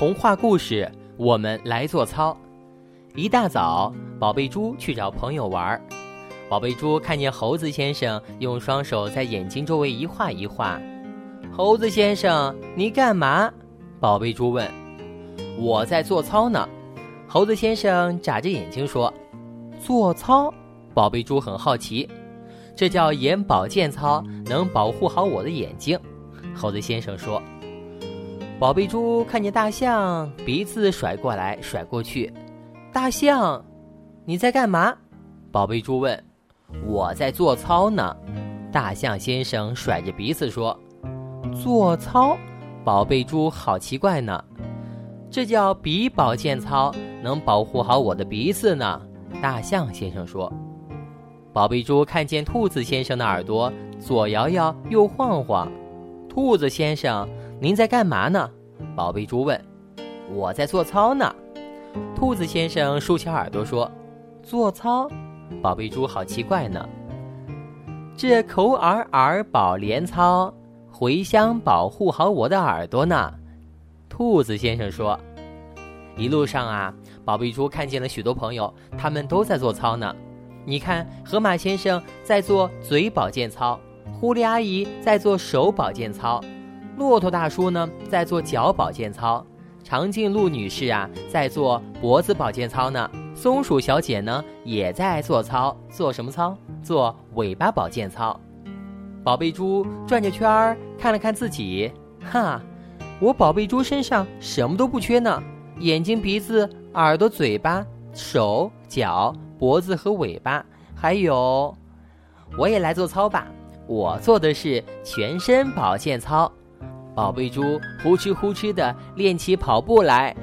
童话故事，我们来做操。一大早，宝贝猪去找朋友玩。宝贝猪看见猴子先生用双手在眼睛周围一画一画。猴子先生，你干嘛？宝贝猪问。我在做操呢。猴子先生眨着眼睛说：“做操？”宝贝猪很好奇。这叫眼保健操，能保护好我的眼睛。猴子先生说。宝贝猪看见大象，鼻子甩过来甩过去。大象，你在干嘛？宝贝猪问。我在做操呢。大象先生甩着鼻子说。做操？宝贝猪好奇怪呢。这叫鼻保健操，能保护好我的鼻子呢。大象先生说。宝贝猪看见兔子先生的耳朵左摇摇右晃晃。兔子先生。您在干嘛呢？宝贝猪问。我在做操呢。兔子先生竖起耳朵说：“做操？”宝贝猪好奇怪呢。这口耳耳保连操，茴香保护好我的耳朵呢。兔子先生说。一路上啊，宝贝猪看见了许多朋友，他们都在做操呢。你看，河马先生在做嘴保健操，狐狸阿姨在做手保健操。骆驼大叔呢，在做脚保健操；长颈鹿女士啊，在做脖子保健操呢；松鼠小姐呢，也在做操。做什么操？做尾巴保健操。宝贝猪转着圈儿看了看自己，哈，我宝贝猪身上什么都不缺呢：眼睛、鼻子、耳朵、嘴巴、手脚、脖子和尾巴，还有，我也来做操吧。我做的是全身保健操。宝贝猪呼哧呼哧地练起跑步来。